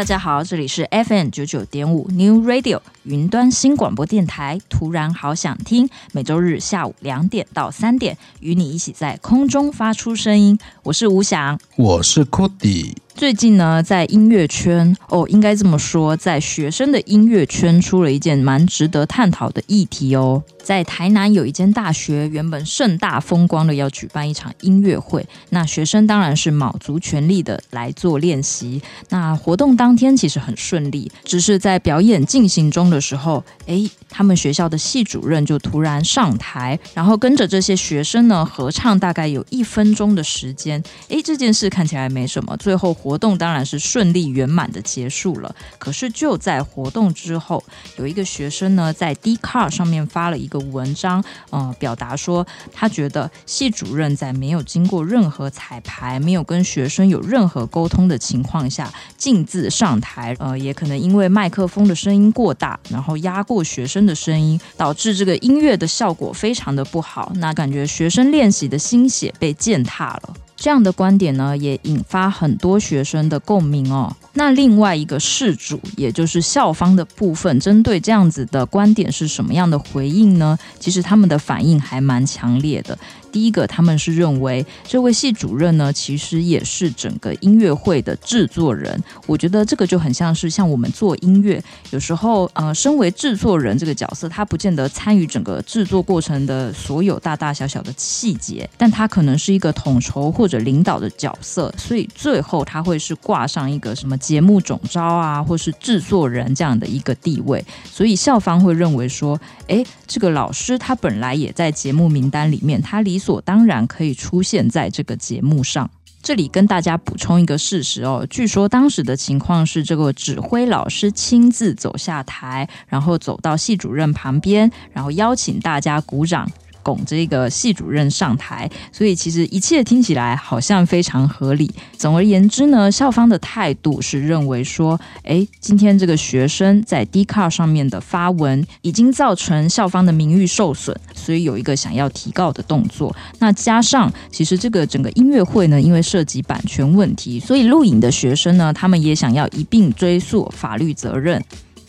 大家好，这里是 FM 九九点五 New Radio 云端新广播电台。突然好想听，每周日下午两点到三点，与你一起在空中发出声音。我是吴翔，我是 Cody。最近呢，在音乐圈哦，应该这么说，在学生的音乐圈出了一件蛮值得探讨的议题哦。在台南有一间大学，原本盛大风光的要举办一场音乐会，那学生当然是卯足全力的来做练习。那活动当天其实很顺利，只是在表演进行中的时候，哎，他们学校的系主任就突然上台，然后跟着这些学生呢合唱，大概有一分钟的时间。哎，这件事看起来没什么，最后活动当然是顺利圆满的结束了。可是就在活动之后，有一个学生呢在 d c a r 上面发了一个文章，呃，表达说他觉得系主任在没有经过任何彩排、没有跟学生有任何沟通的情况下径自上台，呃，也可能因为麦克风的声音过大，然后压过学生的声音，导致这个音乐的效果非常的不好。那感觉学生练习的心血被践踏了。这样的观点呢，也引发很多学生的共鸣哦。那另外一个事主，也就是校方的部分，针对这样子的观点是什么样的回应呢？其实他们的反应还蛮强烈的。第一个，他们是认为这位系主任呢，其实也是整个音乐会的制作人。我觉得这个就很像是像我们做音乐，有时候呃，身为制作人这个角色，他不见得参与整个制作过程的所有大大小小的细节，但他可能是一个统筹或者领导的角色，所以最后他会是挂上一个什么节目总招啊，或是制作人这样的一个地位。所以校方会认为说，诶，这个老师他本来也在节目名单里面，他离。理所当然可以出现在这个节目上。这里跟大家补充一个事实哦，据说当时的情况是，这个指挥老师亲自走下台，然后走到系主任旁边，然后邀请大家鼓掌。拱这个系主任上台，所以其实一切听起来好像非常合理。总而言之呢，校方的态度是认为说，诶，今天这个学生在 d c a r 上面的发文已经造成校方的名誉受损，所以有一个想要提告的动作。那加上其实这个整个音乐会呢，因为涉及版权问题，所以录影的学生呢，他们也想要一并追溯法律责任。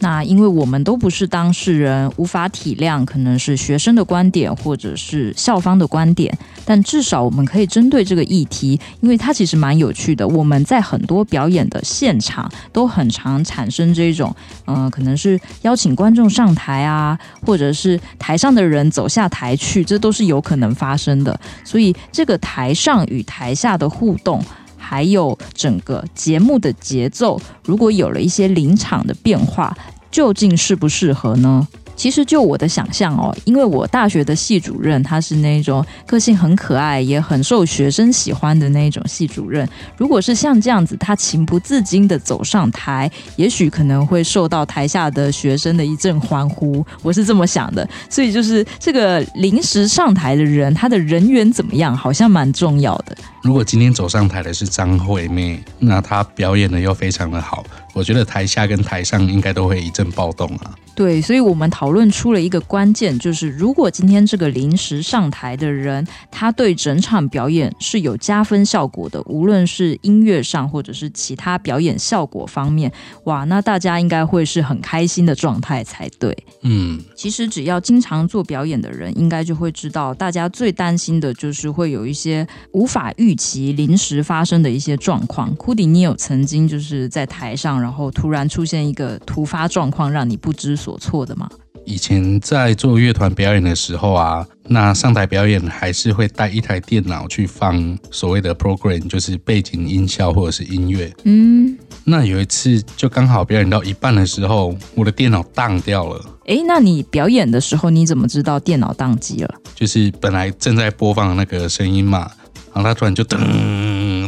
那因为我们都不是当事人，无法体谅可能是学生的观点或者是校方的观点，但至少我们可以针对这个议题，因为它其实蛮有趣的。我们在很多表演的现场都很常产生这种，嗯、可能是邀请观众上台啊，或者是台上的人走下台去，这都是有可能发生的。所以这个台上与台下的互动，还有整个节目的节奏，如果有了一些临场的变化，究竟适不适合呢？其实就我的想象哦，因为我大学的系主任他是那种个性很可爱，也很受学生喜欢的那种系主任。如果是像这样子，他情不自禁的走上台，也许可能会受到台下的学生的一阵欢呼。我是这么想的。所以就是这个临时上台的人，他的人缘怎么样，好像蛮重要的。如果今天走上台的是张惠妹，那她表演的又非常的好，我觉得台下跟台上应该都会一阵暴动啊。对，所以我们讨论出了一个关键，就是如果今天这个临时上台的人，他对整场表演是有加分效果的，无论是音乐上或者是其他表演效果方面，哇，那大家应该会是很开心的状态才对。嗯，其实只要经常做表演的人，应该就会知道，大家最担心的就是会有一些无法预期、临时发生的一些状况。库迪，你有曾经就是在台上，然后突然出现一个突发状况，让你不知所措的吗？以前在做乐团表演的时候啊，那上台表演还是会带一台电脑去放所谓的 program，就是背景音效或者是音乐。嗯，那有一次就刚好表演到一半的时候，我的电脑当掉了。诶，那你表演的时候你怎么知道电脑宕机了？就是本来正在播放那个声音嘛，然后它突然就噔。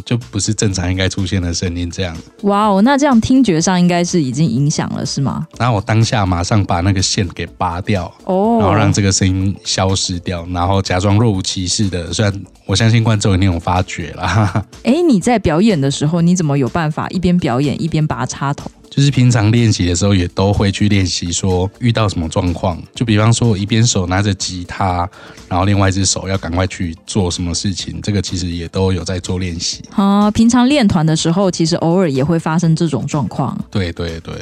就不是正常应该出现的声音，这样。哇哦，那这样听觉上应该是已经影响了，是吗？然后我当下马上把那个线给拔掉，哦，然后让这个声音消失掉，然后假装若无其事的，虽然我相信观众一定有发觉啦。哎，你在表演的时候，你怎么有办法一边表演一边拔插头？就是平常练习的时候，也都会去练习，说遇到什么状况，就比方说我一边手拿着吉他，然后另外一只手要赶快去做什么事情，这个其实也都有在做练习。啊，平常练团的时候，其实偶尔也会发生这种状况。对对对。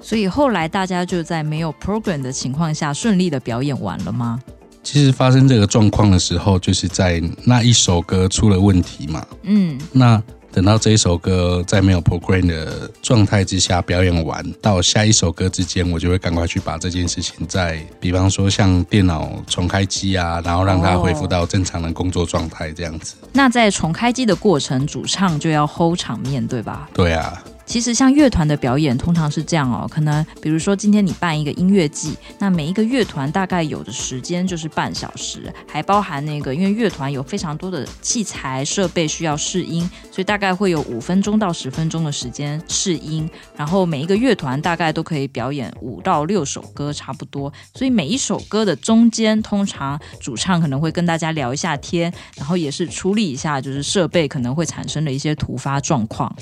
所以后来大家就在没有 program 的情况下顺利的表演完了吗？其实发生这个状况的时候，就是在那一首歌出了问题嘛。嗯，那。等到这一首歌在没有 program 的状态之下表演完，到下一首歌之间，我就会赶快去把这件事情再，比方说像电脑重开机啊，然后让它恢复到正常的工作状态这样子。哦。那在重开机的过程，主唱就要 hold 场面，对吧？对啊。其实像乐团的表演通常是这样哦，可能比如说今天你办一个音乐季，那每一个乐团大概有的时间就是半小时，还包含那个，因为乐团有非常多的器材设备需要试音，所以大概会有五分钟到十分钟的时间试音，然后每一个乐团大概都可以表演五到六首歌差不多，所以每一首歌的中间，通常主唱可能会跟大家聊一下天，然后也是处理一下就是设备可能会产生的一些突发状况。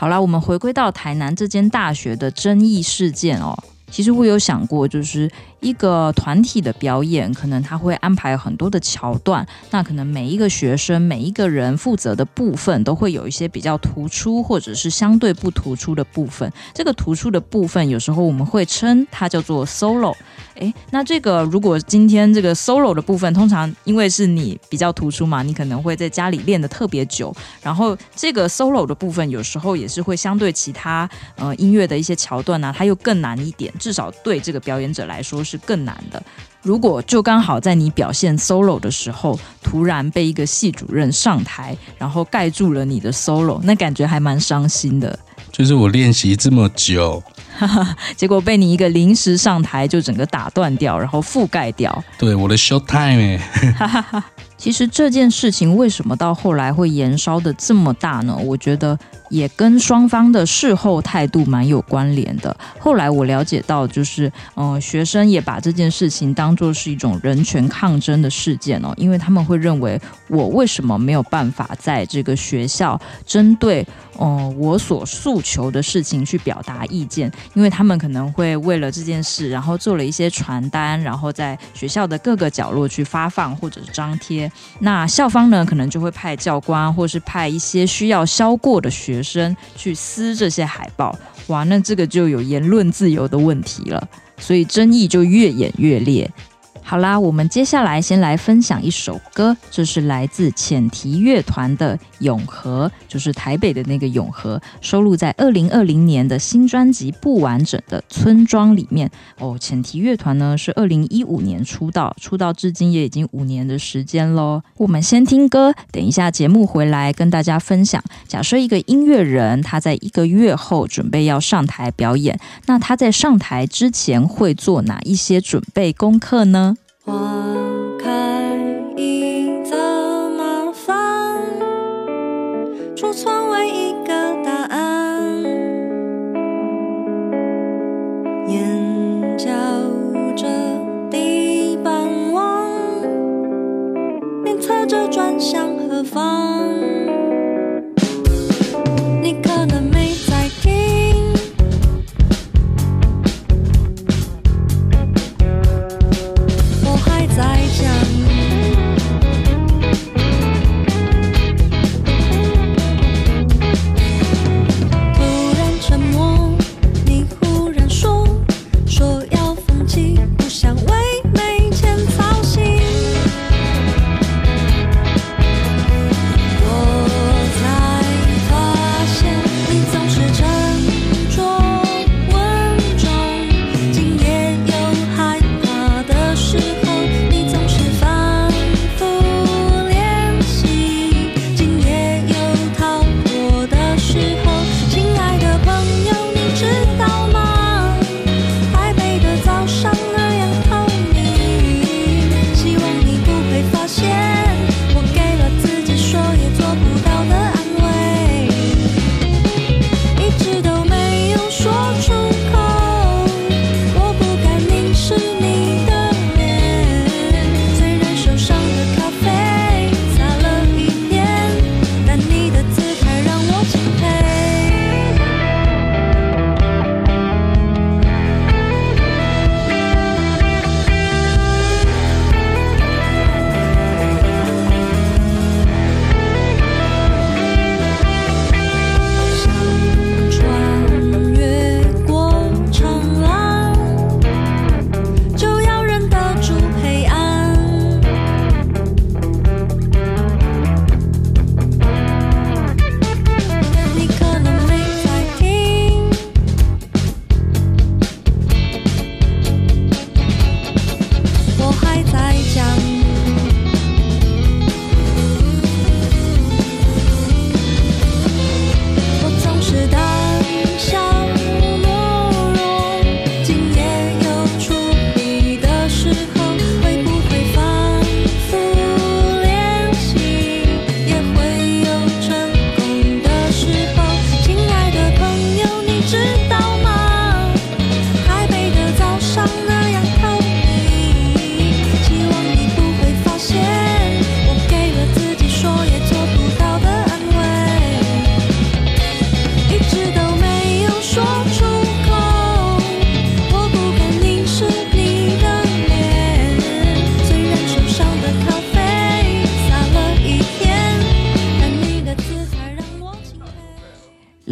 好了，我们回归到台南这间大学的争议事件哦。其实我有想过，就是。一个团体的表演，可能他会安排很多的桥段，那可能每一个学生、每一个人负责的部分，都会有一些比较突出，或者是相对不突出的部分。这个突出的部分，有时候我们会称它叫做 solo。诶，那这个如果今天这个 solo 的部分，通常因为是你比较突出嘛，你可能会在家里练得特别久，然后这个 solo 的部分，有时候也是会相对其他呃音乐的一些桥段呢、它又更难一点，至少对这个表演者来说。是更难的。如果就刚好在你表现 solo 的时候，突然被一个系主任上台，然后盖住了你的 solo，那感觉还蛮伤心的。就是我练习这么久，结果被你一个临时上台就整个打断掉，然后覆盖掉。对，我的 show time。其实这件事情为什么到后来会延烧的这么大呢？我觉得。也跟双方的事后态度蛮有关联的。后来我了解到，就是嗯、学生也把这件事情当做是一种人权抗争的事件哦，因为他们会认为我为什么没有办法在这个学校针对嗯、我所诉求的事情去表达意见？因为他们可能会为了这件事，然后做了一些传单，然后在学校的各个角落去发放或者是张贴。那校方呢，可能就会派教官，或是派一些需要销过的学。生去撕这些海报，哇，那这个就有言论自由的问题了，所以争议就越演越烈。好啦，我们接下来先来分享一首歌，这是来自浅提乐团的《永和》，就是台北的那个永和，收录在二零二零年的新专辑《不完整的村庄》里面。哦，浅提乐团呢是二零一五年出道，出道至今也已经五年的时间喽。我们先听歌，等一下节目回来跟大家分享。假设一个音乐人他在一个月后准备要上台表演，那他在上台之前会做哪一些准备功课呢？花开已怎么放？储存为一个答案。眼角着地板望，鞭策着转向何方？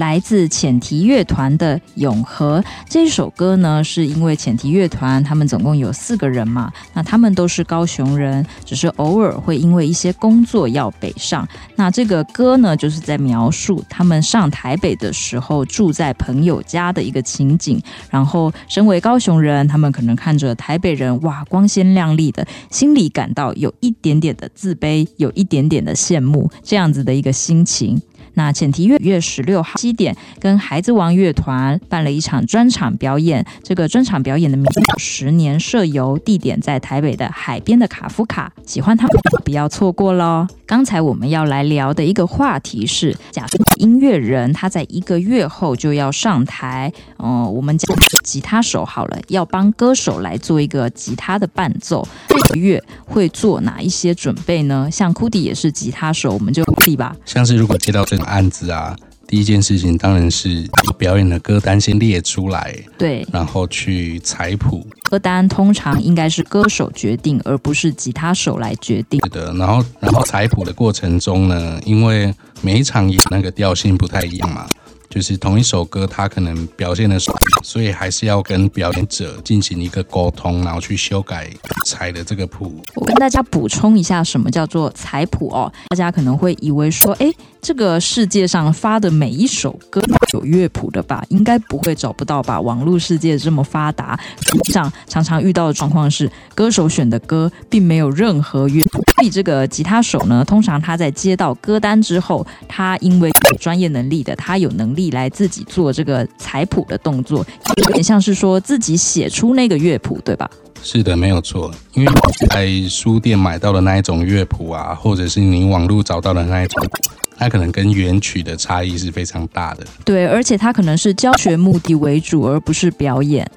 来自浅提乐团的《永和》这一首歌呢，是因为浅提乐团他们总共有四个人嘛，那他们都是高雄人，只是偶尔会因为一些工作要北上。那这个歌呢，就是在描述他们上台北的时候住在朋友家的一个情景。然后，身为高雄人，他们可能看着台北人哇光鲜亮丽的，心里感到有一点点的自卑，有一点点的羡慕，这样子的一个心情。那浅堤乐月十六号七点跟孩子王乐团办了一场专场表演，这个专场表演的名字叫《十年社游》，地点在台北的海边的卡夫卡，喜欢他们不要错过喽。刚才我们要来聊的一个话题是，假设音乐人他在一个月后就要上台，嗯、我们讲吉他手好了，要帮歌手来做一个吉他的伴奏，这个月会做哪一些准备呢？像库迪也是吉他手，我们就库迪吧。像是如果接到这种案子啊，第一件事情当然是表演的歌单先列出来，对，然后去采谱。歌单通常应该是歌手决定，而不是吉他手来决定。是的，然后然后采谱的过程中呢，因为每一场演那个调性不太一样嘛。就是同一首歌，它可能表现的少，所以还是要跟表演者进行一个沟通，然后去修改采的这个谱。我跟大家补充一下，什么叫做采谱哦？大家可能会以为说，哎，这个世界上发的每一首歌有乐谱的吧？应该不会找不到吧？网络世界这么发达，实际上常常遇到的状况是，歌手选的歌并没有任何乐谱。所以这个吉他手呢，通常他在接到歌单之后，他因为有专业能力的，他有能来自己做这个采谱的动作，有点像是说自己写出那个乐谱，对吧？是的，没有错。因为在书店买到的那一种乐谱啊，或者是你网络找到的那一种，它可能跟原曲的差异是非常大的。对，而且它可能是教学目的为主，而不是表演。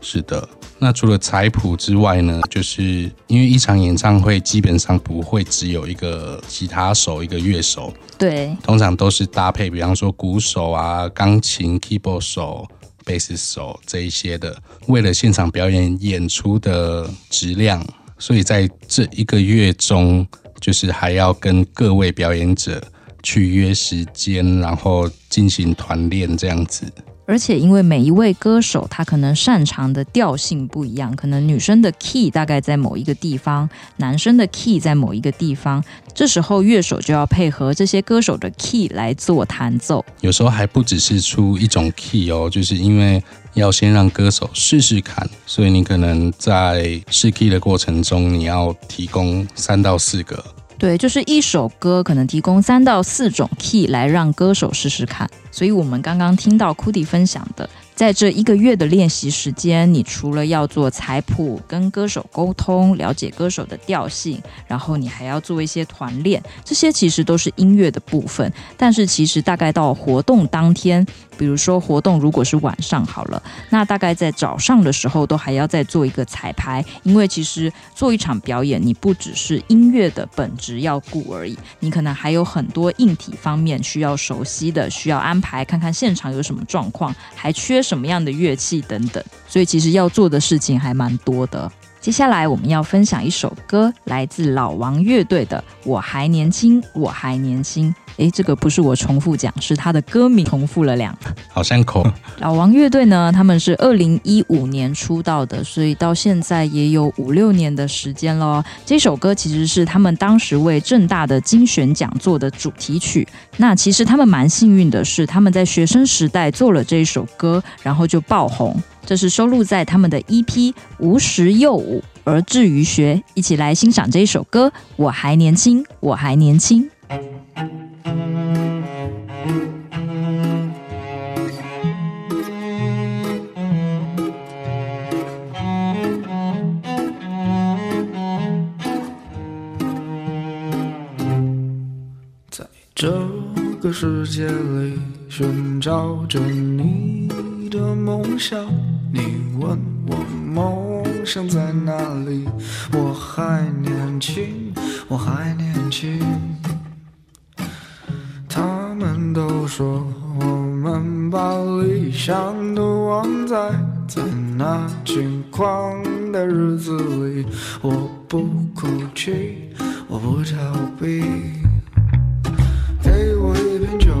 是的。那除了彩谱之外呢，就是因为一场演唱会基本上不会只有一个吉他手、一个乐手，对，通常都是搭配，比方说鼓手啊、钢琴、keyboard 手、贝斯手这一些的。为了现场表演演出的质量，所以在这一个月中，就是还要跟各位表演者去约时间，然后进行团练这样子。而且，因为每一位歌手他可能擅长的调性不一样，可能女生的 key 大概在某一个地方，男生的 key 在某一个地方，这时候乐手就要配合这些歌手的 key 来做弹奏。有时候还不只是出一种 key 哦，就是因为要先让歌手试试看，所以你可能在试 key 的过程中，你要提供三到四个。对，就是一首歌可能提供三到四种 key 来让歌手试试看。所以我们刚刚听到 Cudi 分享的。在这一个月的练习时间，你除了要做采谱、跟歌手沟通、了解歌手的调性，然后你还要做一些团练，这些其实都是音乐的部分。但是其实大概到活动当天，比如说活动如果是晚上好了，那大概在早上的时候都还要再做一个彩排，因为其实做一场表演，你不只是音乐的本质要顾而已，你可能还有很多硬体方面需要熟悉的，需要安排，看看现场有什么状况，还缺。什么样的乐器等等，所以其实要做的事情还蛮多的。接下来我们要分享一首歌，来自老王乐队的《我还年轻，我还年轻》。诶，这个不是我重复讲，是他的歌名重复了两个，好像口。老王乐队呢，他们是二零一五年出道的，所以到现在也有五六年的时间了。这首歌其实是他们当时为正大的精选讲座的主题曲。那其实他们蛮幸运的是，他们在学生时代做了这一首歌，然后就爆红。这是收录在他们的 EP《无时又无而至于学》，一起来欣赏这一首歌。《我还年轻，我还年轻》。在这个世界里寻找着你的梦想。你问我梦想在哪里？我还年轻，我还年轻。他们都说我们把理想都忘在在那轻狂的日子里。我不哭泣，我不逃避。给我一瓶酒，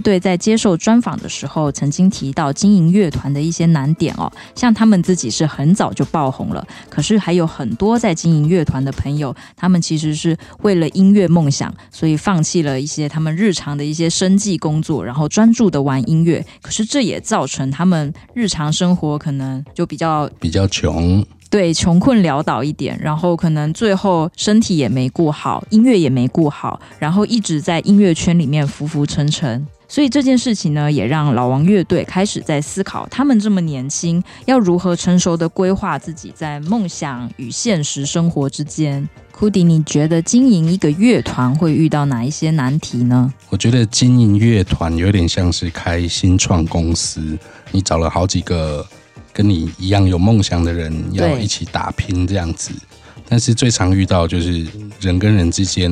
乐队在接受专访的时候，曾经提到经营乐团的一些难点哦，像他们自己是很早就爆红了，可是还有很多在经营乐团的朋友，他们其实是为了音乐梦想，所以放弃了一些他们日常的一些生计工作，然后专注的玩音乐。可是这也造成他们日常生活可能就比较比较穷。对，穷困潦倒一点，然后可能最后身体也没顾好，音乐也没顾好，然后一直在音乐圈里面浮浮沉沉。所以这件事情呢，也让老王乐队开始在思考，他们这么年轻，要如何成熟的规划自己在梦想与现实生活之间。库迪，你觉得经营一个乐团会遇到哪一些难题呢？我觉得经营乐团有点像是开新创公司，你找了好几个。跟你一样有梦想的人要一起打拼这样子，但是最常遇到就是人跟人之间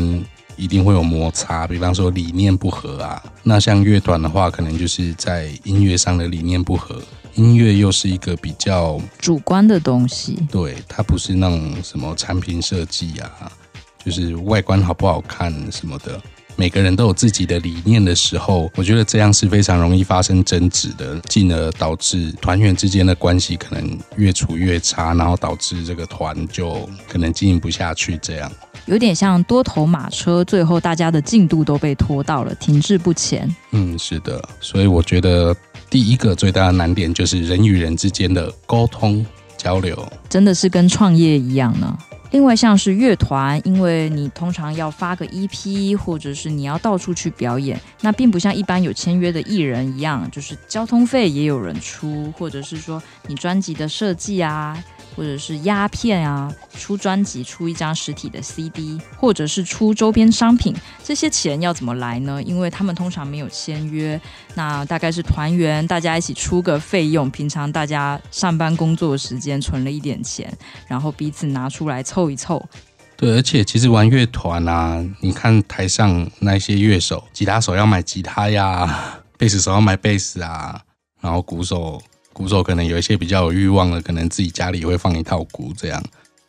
一定会有摩擦，比方说理念不合啊。那像乐团的话，可能就是在音乐上的理念不合，音乐又是一个比较主观的东西，对，它不是那种什么产品设计啊，就是外观好不好看什么的。每个人都有自己的理念的时候，我觉得这样是非常容易发生争执的，进而导致团员之间的关系可能越处越差，然后导致这个团就可能经营不下去。这样有点像多头马车，最后大家的进度都被拖到了，停滞不前。嗯，是的，所以我觉得第一个最大的难点就是人与人之间的沟通交流，真的是跟创业一样呢。另外，像是乐团，因为你通常要发个 EP，或者是你要到处去表演，那并不像一般有签约的艺人一样，就是交通费也有人出，或者是说你专辑的设计啊。或者是压片啊，出专辑、出一张实体的 CD，或者是出周边商品，这些钱要怎么来呢？因为他们通常没有签约，那大概是团员大家一起出个费用，平常大家上班工作的时间存了一点钱，然后彼此拿出来凑一凑。对，而且其实玩乐团啊，你看台上那些乐手，吉他手要买吉他呀，贝斯手要买贝斯啊，然后鼓手。鼓手可能有一些比较有欲望的，可能自己家里也会放一套鼓这样。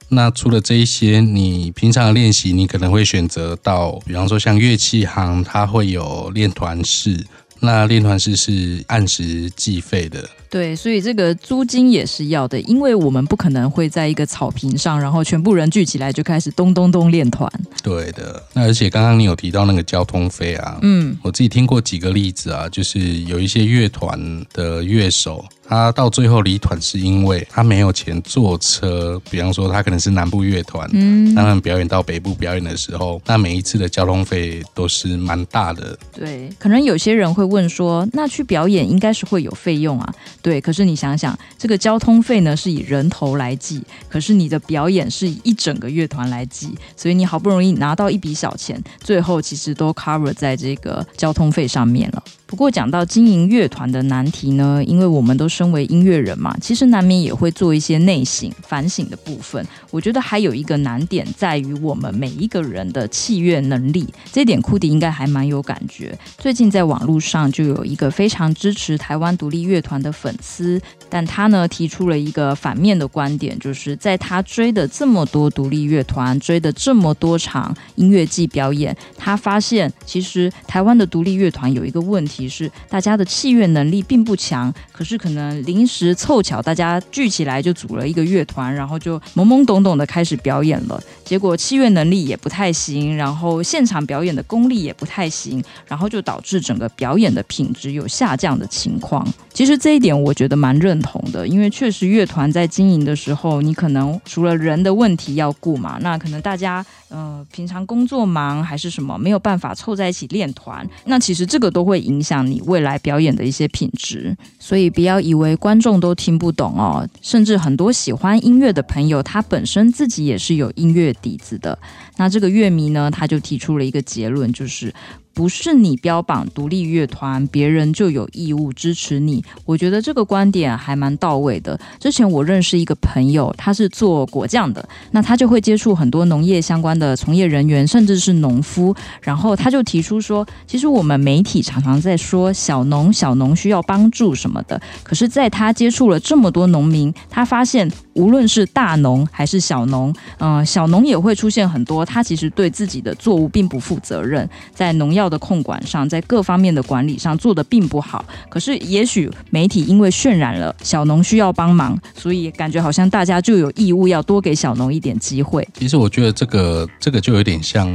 那除了这一些，你平常的练习，你可能会选择到，比方说像乐器行，它会有练团式。那练团式是按时计费的。对，所以这个租金也是要的，因为我们不可能会在一个草坪上，然后全部人聚起来就开始咚咚咚练团。对的，那而且刚刚你有提到那个交通费啊，嗯，我自己听过几个例子啊，就是有一些乐团的乐手。他到最后离团是因为他没有钱坐车，比方说他可能是南部乐团，嗯，他们表演到北部表演的时候，那每一次的交通费都是蛮大的。对，可能有些人会问说，那去表演应该是会有费用啊？对，可是你想想，这个交通费呢是以人头来计，可是你的表演是以一整个乐团来计，所以你好不容易拿到一笔小钱，最后其实都 cover 在这个交通费上面了。不过讲到经营乐团的难题呢，因为我们都身为音乐人嘛，其实难免也会做一些内省、反省的部分。我觉得还有一个难点在于我们每一个人的器乐能力，这点库迪应该还蛮有感觉。最近在网络上就有一个非常支持台湾独立乐团的粉丝，但他呢提出了一个反面的观点，就是在他追的这么多独立乐团，追的这么多场音乐季表演，他发现其实台湾的独立乐团有一个问题。提示大家的器乐能力并不强，可是可能临时凑巧，大家聚起来就组了一个乐团，然后就懵懵懂懂的开始表演了。结果器乐能力也不太行，然后现场表演的功力也不太行，然后就导致整个表演的品质有下降的情况。其实这一点我觉得蛮认同的，因为确实乐团在经营的时候，你可能除了人的问题要顾嘛，那可能大家呃平常工作忙还是什么，没有办法凑在一起练团，那其实这个都会影响你未来表演的一些品质。所以不要以为观众都听不懂哦，甚至很多喜欢音乐的朋友，他本身自己也是有音乐底子的。那这个乐迷呢，他就提出了一个结论，就是。不是你标榜独立乐团，别人就有义务支持你。我觉得这个观点还蛮到位的。之前我认识一个朋友，他是做果酱的，那他就会接触很多农业相关的从业人员，甚至是农夫。然后他就提出说，其实我们媒体常常在说小农，小农需要帮助什么的。可是，在他接触了这么多农民，他发现无论是大农还是小农，嗯、小农也会出现很多，他其实对自己的作物并不负责任，在农药。的控管上，在各方面的管理上做的并不好。可是，也许媒体因为渲染了小农需要帮忙，所以感觉好像大家就有义务要多给小农一点机会。其实我觉得这个这个就有点像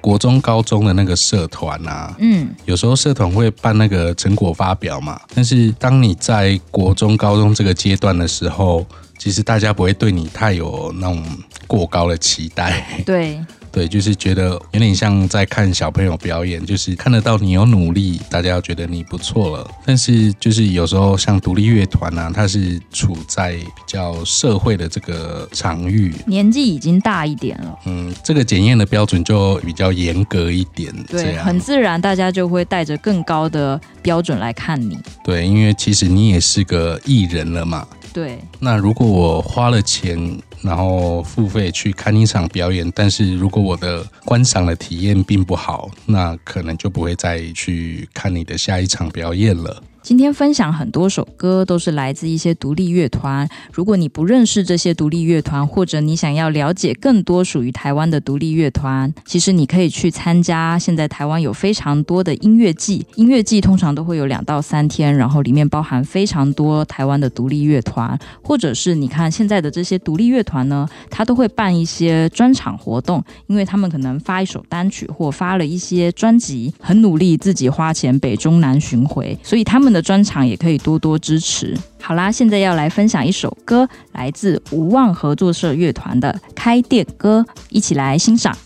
国中高中的那个社团啊，嗯，有时候社团会办那个成果发表嘛，但是当你在国中高中这个阶段的时候，其实大家不会对你太有那种过高的期待。对。对，就是觉得有点像在看小朋友表演，就是看得到你有努力，大家要觉得你不错了。但是就是有时候像独立乐团啊，它是处在比较社会的这个场域，年纪已经大一点了。嗯，这个检验的标准就比较严格一点。对，很自然，大家就会带着更高的标准来看你。对，因为其实你也是个艺人了嘛。对。那如果我花了钱。然后付费去看一场表演，但是如果我的观赏的体验并不好，那可能就不会再去看你的下一场表演了。今天分享很多首歌，都是来自一些独立乐团。如果你不认识这些独立乐团，或者你想要了解更多属于台湾的独立乐团，其实你可以去参加。现在台湾有非常多的音乐季，音乐季通常都会有两到三天，然后里面包含非常多台湾的独立乐团，或者是你看现在的这些独立乐团呢，他都会办一些专场活动，因为他们可能发一首单曲或发了一些专辑，很努力自己花钱北中南巡回，所以他们。的专场也可以多多支持。好啦，现在要来分享一首歌，来自无望合作社乐团的《开店歌》，一起来欣赏。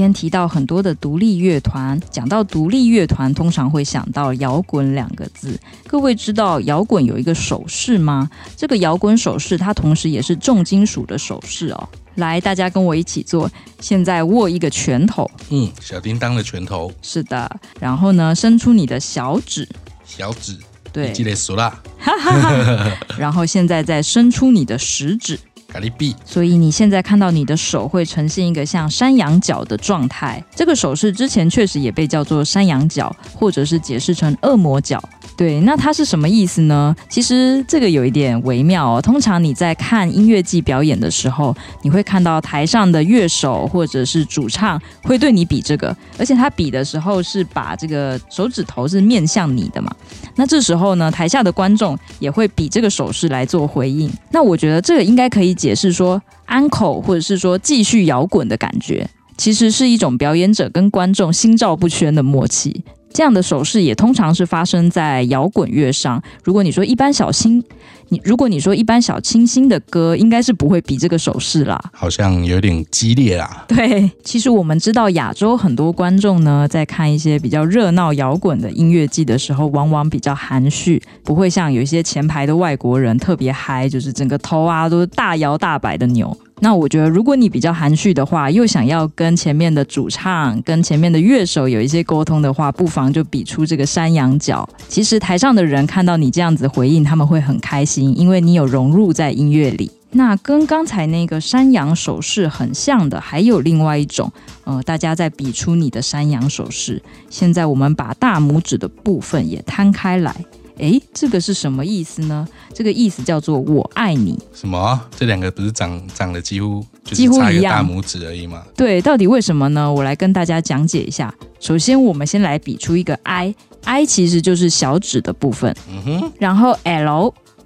天提到很多的独立乐团，讲到独立乐团，通常会想到摇滚两个字。各位知道摇滚有一个手势吗？这个摇滚手势，它同时也是重金属的手势哦。来，大家跟我一起做，现在握一个拳头，嗯，小叮当的拳头，是的。然后呢，伸出你的小指，小指，对，记得数啦。然后现在再伸出你的食指。咖喱币，所以你现在看到你的手会呈现一个像山羊角的状态。这个手势之前确实也被叫做山羊角，或者是解释成恶魔角。对，那它是什么意思呢？其实这个有一点微妙哦。通常你在看音乐季表演的时候，你会看到台上的乐手或者是主唱会对你比这个，而且他比的时候是把这个手指头是面向你的嘛。那这时候呢，台下的观众也会比这个手势来做回应。那我觉得这个应该可以解释说安可，或者是说继续摇滚的感觉，其实是一种表演者跟观众心照不宣的默契。这样的手势也通常是发生在摇滚乐上。如果你说一般小心，你如果你说一般小清新的歌，应该是不会比这个手势啦。好像有点激烈啦。对，其实我们知道亚洲很多观众呢，在看一些比较热闹摇滚的音乐季的时候，往往比较含蓄，不会像有一些前排的外国人特别嗨，就是整个头啊都是大摇大摆的扭。那我觉得，如果你比较含蓄的话，又想要跟前面的主唱、跟前面的乐手有一些沟通的话，不妨就比出这个山羊角。其实台上的人看到你这样子回应，他们会很开心，因为你有融入在音乐里。那跟刚才那个山羊手势很像的，还有另外一种，呃，大家在比出你的山羊手势。现在我们把大拇指的部分也摊开来。诶，这个是什么意思呢？这个意思叫做“我爱你”。什么？这两个不是长长得几乎几乎一样大拇指而已吗？对，到底为什么呢？我来跟大家讲解一下。首先，我们先来比出一个 I，I 其实就是小指的部分。嗯哼。然后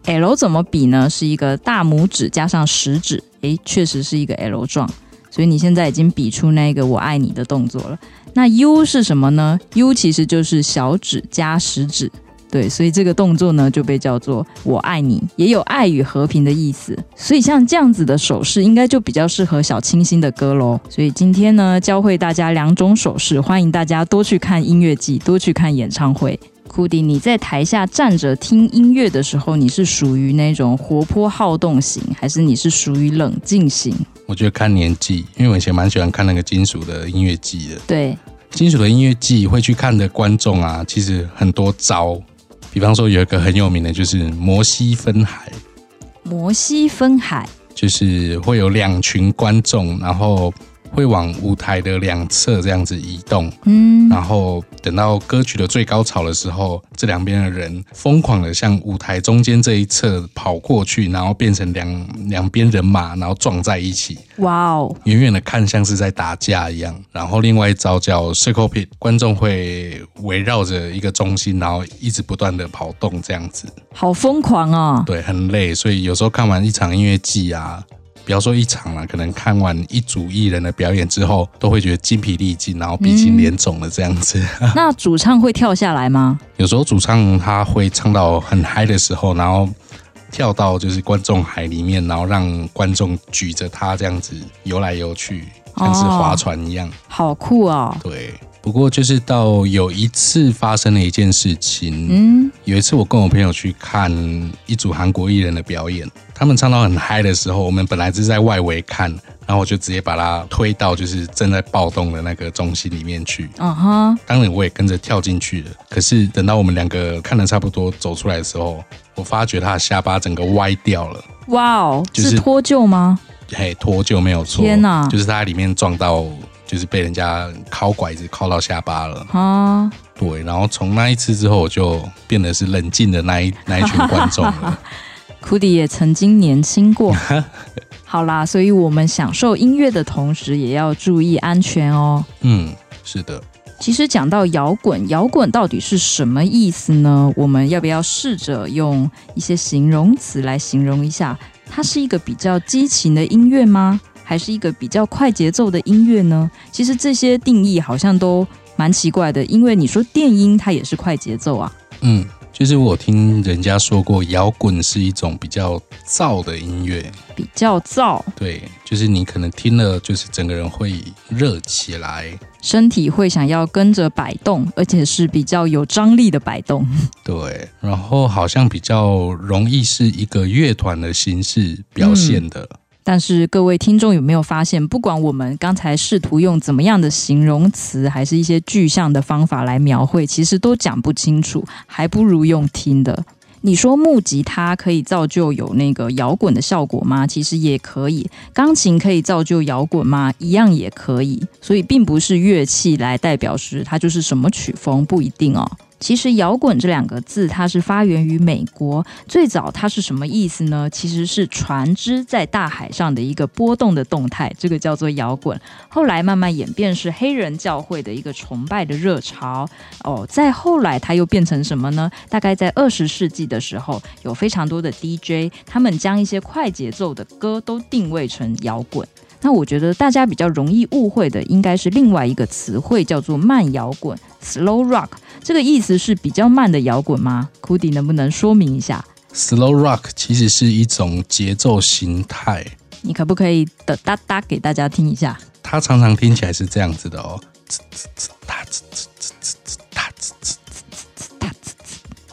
L 怎么比呢？是一个大拇指加上食指。诶，确实是一个 L 状。所以你现在已经比出那个“我爱你”的动作了。那 U 是什么呢？U 其实就是小指加食指。对，所以这个动作呢就被叫做“我爱你”，也有爱与和平的意思。所以像这样子的手势，应该就比较适合小清新的歌喽。所以今天呢，教会大家两种手势，欢迎大家多去看音乐季，多去看演唱会。库迪，你在台下站着听音乐的时候，你是属于那种活泼好动型，还是你是属于冷静型？我觉得看年纪，因为我以前蛮喜欢看那个金属的音乐季的。对，金属的音乐季会去看的观众啊，其实很多招。比方说有一个很有名的，就是摩西分海。摩西分海就是会有两群观众，然后会往舞台的两侧这样子移动，嗯，然后等到歌曲的最高潮的时候，这两边的人疯狂的向舞台中间这一侧跑过去，然后变成两两边人马，然后撞在一起。哇哦，远远的看像是在打架一样。然后另外一招叫 Circle Pit，观众会围绕着一个中心，然后一直不断的跑动，这样子。好疯狂哦！对，很累，所以有时候看完一场音乐季啊。不要说一场了，可能看完一组艺人的表演之后，都会觉得精疲力尽，然后鼻青脸肿的这样子。嗯、那主唱会跳下来吗？有时候主唱他会唱到很嗨的时候，然后跳到就是观众海里面，然后让观众举着他这样子游来游去，像是划船一样，哦、好酷哦！对。不过就是到有一次发生了一件事情，嗯，有一次我跟我朋友去看一组韩国艺人的表演，他们唱到很嗨的时候，我们本来是在外围看，然后我就直接把他推到就是正在暴动的那个中心里面去，嗯哼，当然我也跟着跳进去了。可是等到我们两个看的差不多走出来的时候，我发觉他的下巴整个歪掉了。哇哦，就是脱臼吗？嘿，脱臼没有错，天哪，就是他在里面撞到。就是被人家敲拐子敲到下巴了啊！对，然后从那一次之后，我就变得是冷静的那一 那一群观众了。库迪也曾经年轻过，好啦，所以我们享受音乐的同时，也要注意安全哦。嗯，是的。其实讲到摇滚，摇滚到底是什么意思呢？我们要不要试着用一些形容词来形容一下？它是一个比较激情的音乐吗？还是一个比较快节奏的音乐呢？其实这些定义好像都蛮奇怪的，因为你说电音它也是快节奏啊。嗯，就是我听人家说过，摇滚是一种比较燥的音乐，比较燥。对，就是你可能听了，就是整个人会热起来，身体会想要跟着摆动，而且是比较有张力的摆动。对，然后好像比较容易是一个乐团的形式表现的。嗯但是各位听众有没有发现，不管我们刚才试图用怎么样的形容词，还是一些具象的方法来描绘，其实都讲不清楚，还不如用听的。你说木吉他可以造就有那个摇滚的效果吗？其实也可以。钢琴可以造就摇滚吗？一样也可以。所以并不是乐器来代表时它就是什么曲风，不一定哦。其实“摇滚”这两个字，它是发源于美国。最早它是什么意思呢？其实是船只在大海上的一个波动的动态，这个叫做摇滚。后来慢慢演变是黑人教会的一个崇拜的热潮。哦，再后来它又变成什么呢？大概在二十世纪的时候，有非常多的 DJ，他们将一些快节奏的歌都定位成摇滚。那我觉得大家比较容易误会的，应该是另外一个词汇，叫做慢摇滚 （slow rock）。这个意思是比较慢的摇滚吗？Cudi 能不能说明一下？Slow rock 其实是一种节奏形态。你可不可以的哒哒给大家听一下？它常常听起来是这样子的哦。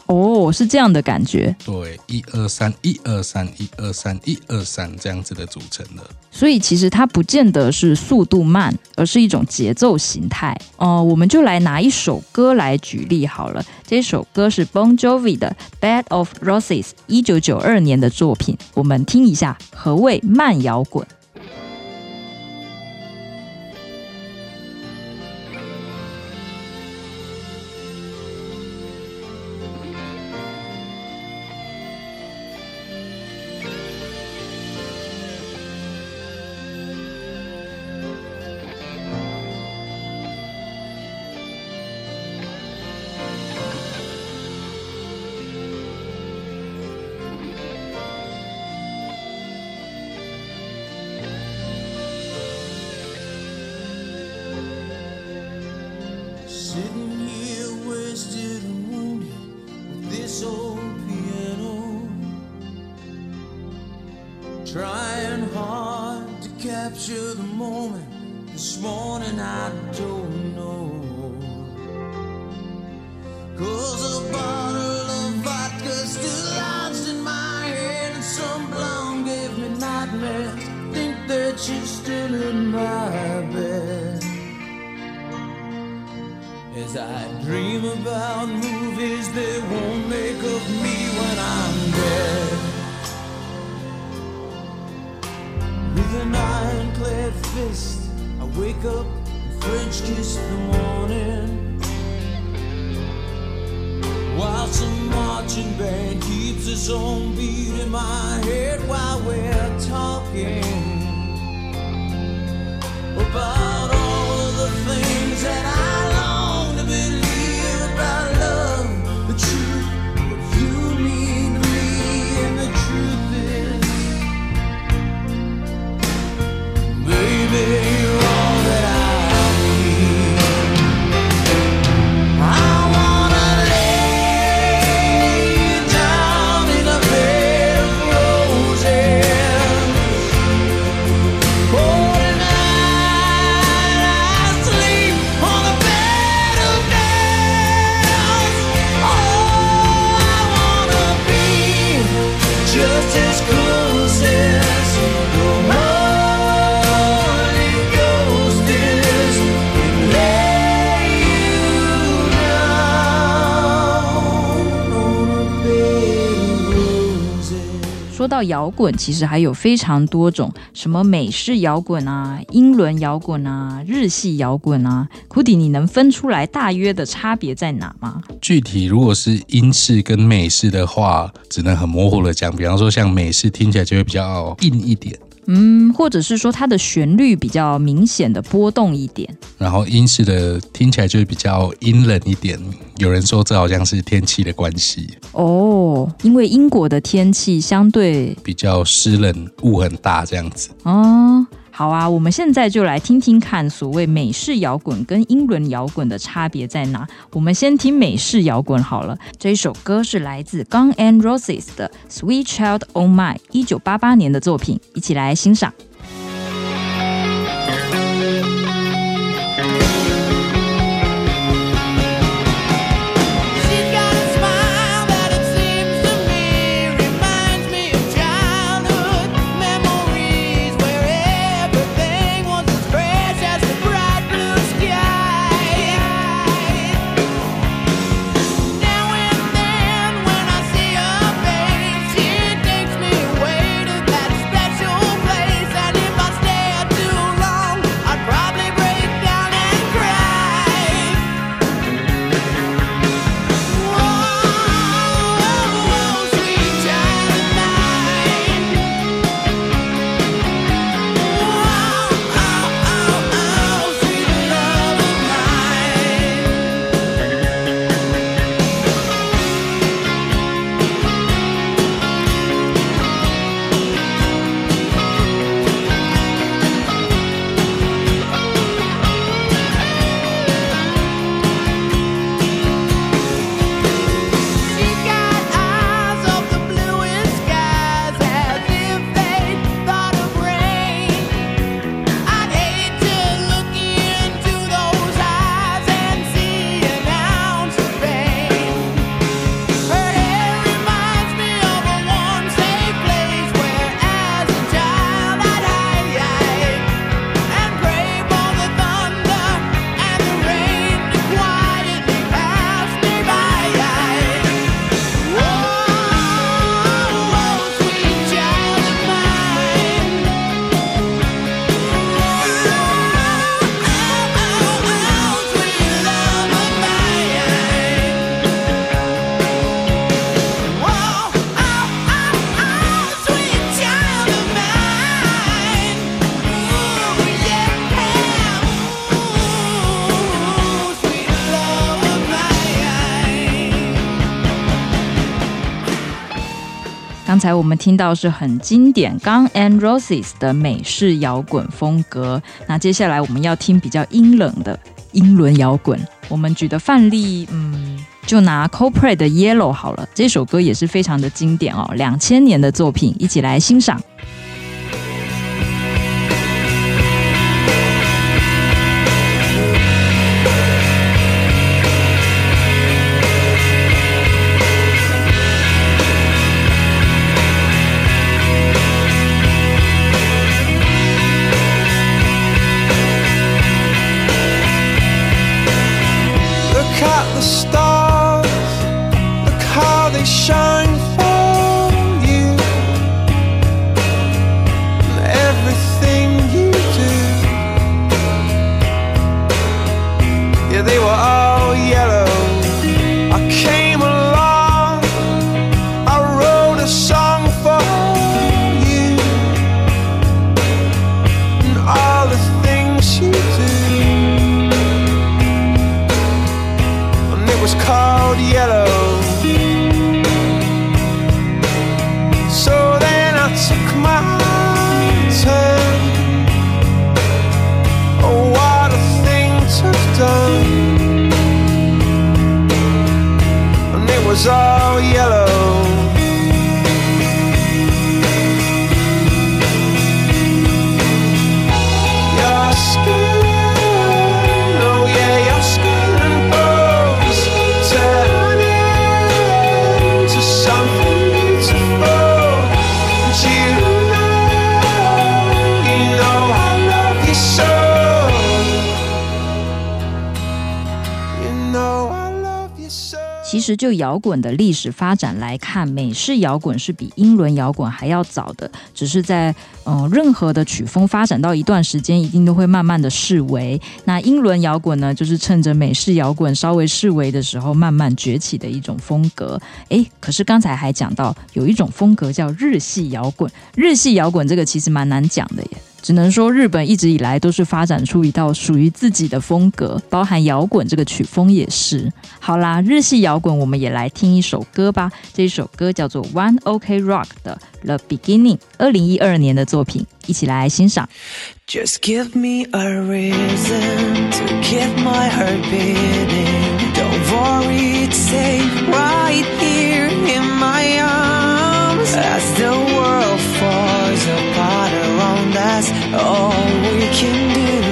哦，是这样的感觉。对，一二三，一二三，一二三，一二三，这样子的组成的。所以其实它不见得是速度慢，而是一种节奏形态。哦、呃，我们就来拿一首歌来举例好了。这首歌是 Bon Jovi 的《Bed of Roses》，一九九二年的作品。我们听一下，何谓慢摇滚？coming, I don't know. Cause a bottle of vodka still lies in my head, and some blonde gave me nightmares. Think that you're still in my bed. As I dream about movies they won't make of me when I'm dead. With an ironclad fist, I wake up French kiss the morning. While some marching band keeps its own beat in my head while we're talking about all of the things that I 说到摇滚，其实还有非常多种，什么美式摇滚啊、英伦摇滚啊、日系摇滚啊。库迪，你能分出来大约的差别在哪吗？具体如果是英式跟美式的话，只能很模糊的讲。比方说，像美式听起来就会比较硬一点，嗯，或者是说它的旋律比较明显的波动一点。然后英式的听起来就是比较阴冷一点。有人说这好像是天气的关系，哦，因为英国的天气相对比较湿冷，雾很大这样子。哦，好啊，我们现在就来听听看，所谓美式摇滚跟英伦摇滚的差别在哪。我们先听美式摇滚好了，这一首歌是来自 Guns N' Roses 的《Sweet Child O' Mine》，一九八八年的作品，一起来欣赏。才我们听到是很经典 Guns N' Roses 的美式摇滚风格，那接下来我们要听比较阴冷的英伦摇滚。我们举的范例，嗯，就拿 c o p r a y 的 Yellow 好了，这首歌也是非常的经典哦，两千年的作品，一起来欣赏。They shine 其实就摇滚的历史发展来看，美式摇滚是比英伦摇滚还要早的，只是在嗯、任何的曲风发展到一段时间，一定都会慢慢的式微。那英伦摇滚呢，就是趁着美式摇滚稍微式微的时候，慢慢崛起的一种风格。诶，可是刚才还讲到有一种风格叫日系摇滚，日系摇滚这个其实蛮难讲的耶。只能说日本一直以来都是发展出一套属于自己的风格，包含摇滚这个曲风也是。好啦，日系摇滚我们也来听一首歌吧。这一首歌叫做 One OK Rock 的 The Beginning，二零一二年的作品，一起来欣赏。Just give me a reason to keep my heart beating. Don't worry, it's safe right here in my arms. As the world falls us, all we can do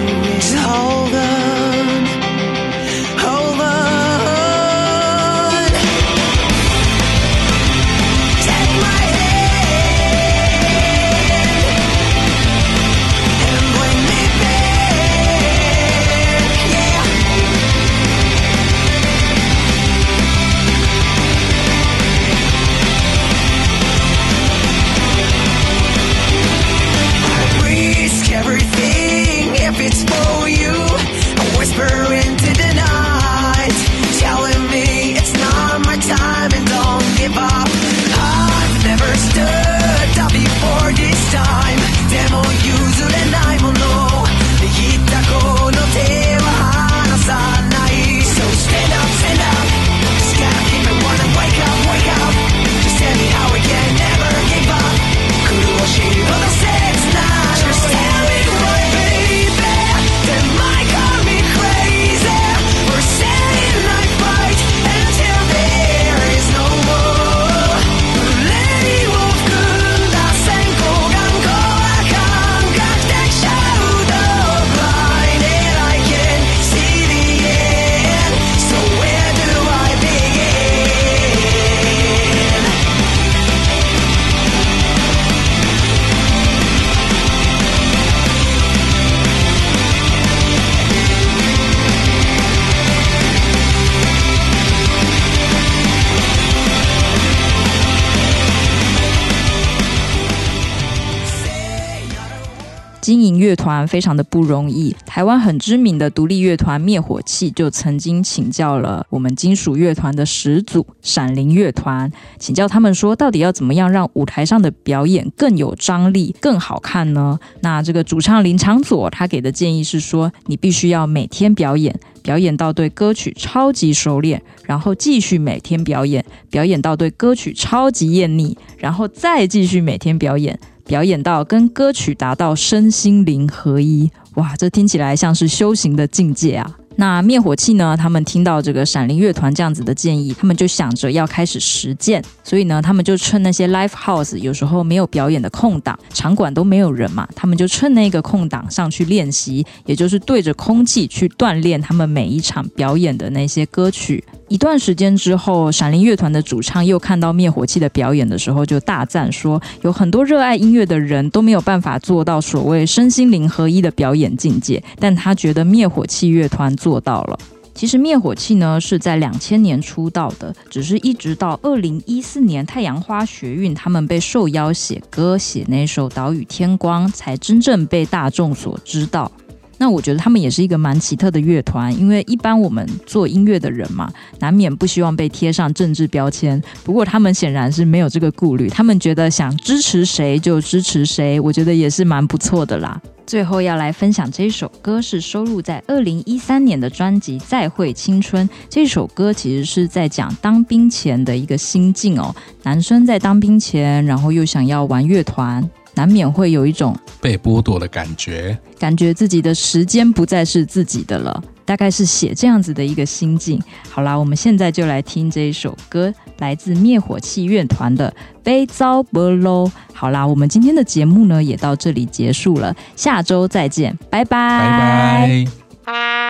团非常的不容易。台湾很知名的独立乐团灭火器就曾经请教了我们金属乐团的始祖闪灵乐团，请教他们说，到底要怎么样让舞台上的表演更有张力、更好看呢？那这个主唱林长佐他给的建议是说，你必须要每天表演，表演到对歌曲超级熟练，然后继续每天表演，表演到对歌曲超级厌腻，然后再继续每天表演。表演到跟歌曲达到身心灵合一，哇，这听起来像是修行的境界啊！那灭火器呢？他们听到这个闪灵乐团这样子的建议，他们就想着要开始实践，所以呢，他们就趁那些 live house 有时候没有表演的空档，场馆都没有人嘛，他们就趁那个空档上去练习，也就是对着空气去锻炼他们每一场表演的那些歌曲。一段时间之后，闪灵乐团的主唱又看到灭火器的表演的时候，就大赞说，有很多热爱音乐的人都没有办法做到所谓身心灵合一的表演境界，但他觉得灭火器乐团做到了。其实灭火器呢是在两千年出道的，只是一直到二零一四年太阳花学运，他们被受邀写歌，写那首《岛屿天光》，才真正被大众所知道。那我觉得他们也是一个蛮奇特的乐团，因为一般我们做音乐的人嘛，难免不希望被贴上政治标签。不过他们显然是没有这个顾虑，他们觉得想支持谁就支持谁，我觉得也是蛮不错的啦。最后要来分享这首歌，是收录在二零一三年的专辑《再会青春》。这首歌其实是在讲当兵前的一个心境哦。男生在当兵前，然后又想要玩乐团，难免会有一种被剥夺的感觉，感觉自己的时间不再是自己的了。大概是写这样子的一个心境。好啦，我们现在就来听这一首歌，来自灭火器乐团的《悲遭不喽》。好啦，我们今天的节目呢也到这里结束了，下周再见，拜拜。拜拜。